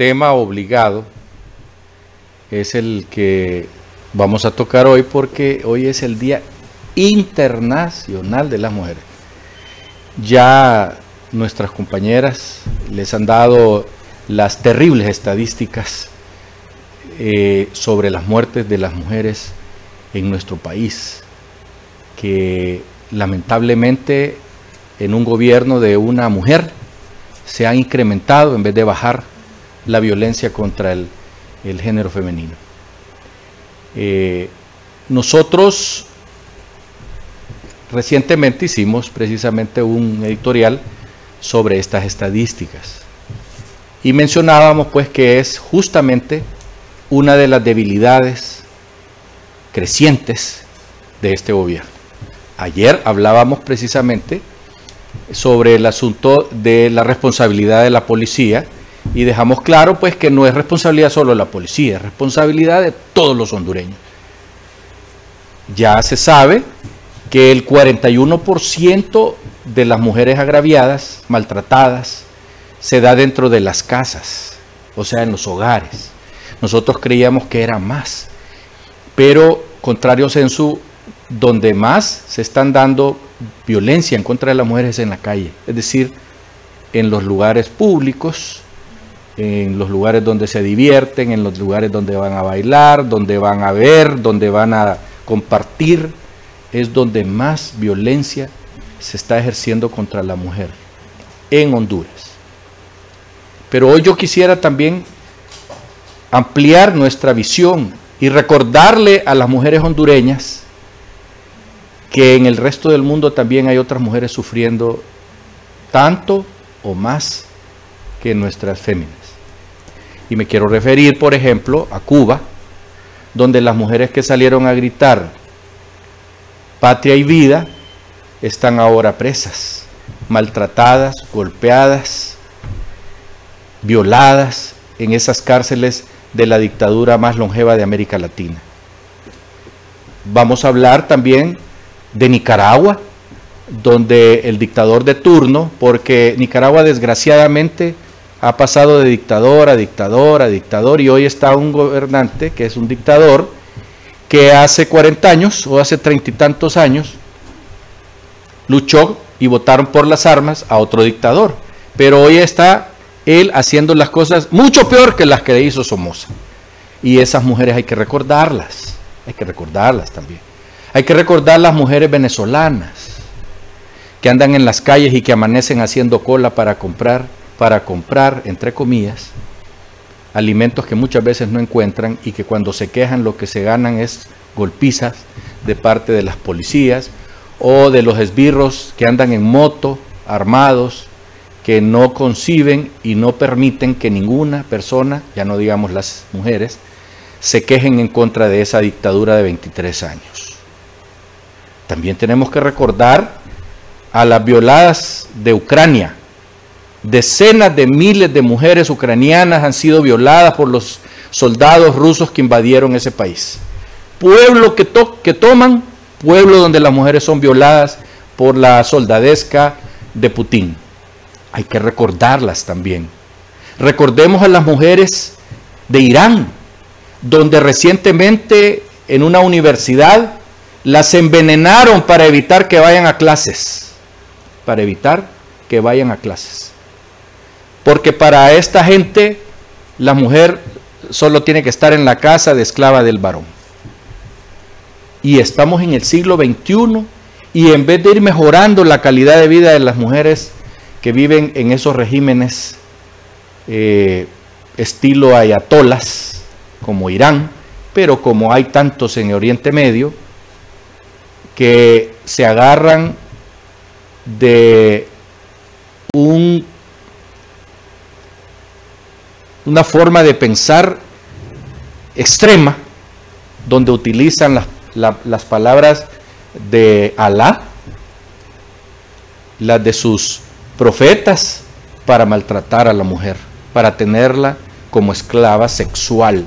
tema obligado es el que vamos a tocar hoy porque hoy es el Día Internacional de las Mujeres. Ya nuestras compañeras les han dado las terribles estadísticas eh, sobre las muertes de las mujeres en nuestro país, que lamentablemente en un gobierno de una mujer se ha incrementado en vez de bajar la violencia contra el, género femenino. Eh, nosotros recientemente hicimos precisamente un editorial sobre estas estadísticas y mencionábamos pues que es justamente una de las debilidades crecientes de este gobierno. Ayer hablábamos precisamente sobre el asunto de la responsabilidad de la policía y dejamos claro pues que no es responsabilidad solo de la policía, es responsabilidad de todos los hondureños. Ya se sabe que el 41% de las mujeres agraviadas, maltratadas, se da dentro de las casas, o sea, en los hogares. Nosotros creíamos que era más, pero contrario censo, donde más se están dando violencia en contra de las mujeres es en la calle, es decir, en los lugares públicos, en los lugares donde se divierten, en los lugares donde van a bailar, donde van a ver, donde van a compartir, es donde más violencia se está ejerciendo contra la mujer en Honduras. Pero hoy yo quisiera también ampliar nuestra visión y recordarle a las mujeres hondureñas que en el resto del mundo también hay otras mujeres sufriendo tanto o más que nuestras féminas. Y me quiero referir, por ejemplo, a Cuba, donde las mujeres que salieron a gritar patria y vida están ahora presas, maltratadas, golpeadas, violadas en esas cárceles de la dictadura más longeva de América Latina. Vamos a hablar también de Nicaragua, donde el dictador de turno, porque Nicaragua desgraciadamente ha pasado de dictador a dictador a dictador y hoy está un gobernante que es un dictador que hace 40 años o hace treinta y tantos años luchó y votaron por las armas a otro dictador. Pero hoy está él haciendo las cosas mucho peor que las que hizo Somoza. Y esas mujeres hay que recordarlas, hay que recordarlas también. Hay que recordar las mujeres venezolanas que andan en las calles y que amanecen haciendo cola para comprar para comprar, entre comillas, alimentos que muchas veces no encuentran y que cuando se quejan lo que se ganan es golpizas de parte de las policías o de los esbirros que andan en moto, armados, que no conciben y no permiten que ninguna persona, ya no digamos las mujeres, se quejen en contra de esa dictadura de 23 años. También tenemos que recordar a las violadas de Ucrania, Decenas de miles de mujeres ucranianas han sido violadas por los soldados rusos que invadieron ese país. Pueblo que, que toman, pueblo donde las mujeres son violadas por la soldadesca de Putin. Hay que recordarlas también. Recordemos a las mujeres de Irán, donde recientemente en una universidad las envenenaron para evitar que vayan a clases. Para evitar que vayan a clases. Porque para esta gente la mujer solo tiene que estar en la casa de esclava del varón. Y estamos en el siglo XXI y en vez de ir mejorando la calidad de vida de las mujeres que viven en esos regímenes eh, estilo ayatolas como Irán, pero como hay tantos en Oriente Medio, que se agarran de un una forma de pensar extrema, donde utilizan las palabras de Alá, las de sus profetas, para maltratar a la mujer, para tenerla como esclava sexual.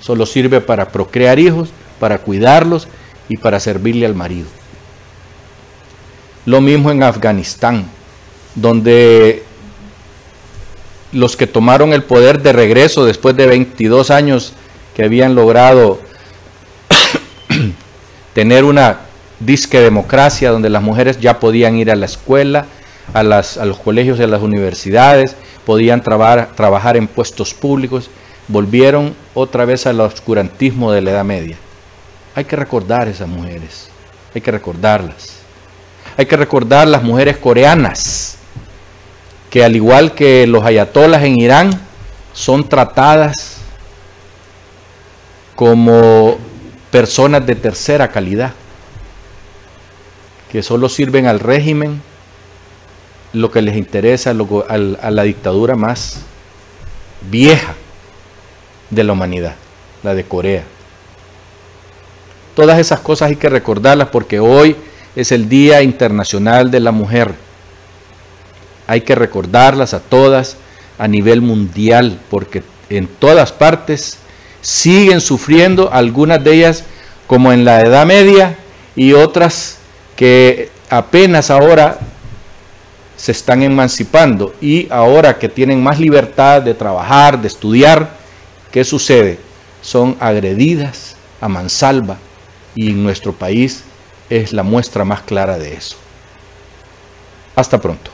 Solo sirve para procrear hijos, para cuidarlos y para servirle al marido. Lo mismo en Afganistán, donde los que tomaron el poder de regreso después de 22 años que habían logrado tener una disque democracia donde las mujeres ya podían ir a la escuela, a, los colegios y a las universidades, podían trabajar en puestos públicos, volvieron otra vez al oscurantismo de la Edad Media. Hay que recordar esas mujeres, hay que recordarlas. Hay que recordar las mujeres coreanas, que al igual que los ayatolas en Irán, son tratadas como personas de tercera calidad, que solo sirven al régimen lo que les interesa a la dictadura más vieja de la humanidad, la de Corea. Todas esas cosas hay que recordarlas porque hoy es el Día Internacional de la Mujer. Hay que recordarlas a todas a nivel mundial porque en todas partes siguen sufriendo, algunas de ellas como en la Edad Media y otras que apenas ahora se están emancipando y ahora que tienen más libertad de trabajar, de estudiar, ¿qué sucede? Son agredidas a mansalva y en nuestro país es la muestra más clara de eso. Hasta pronto.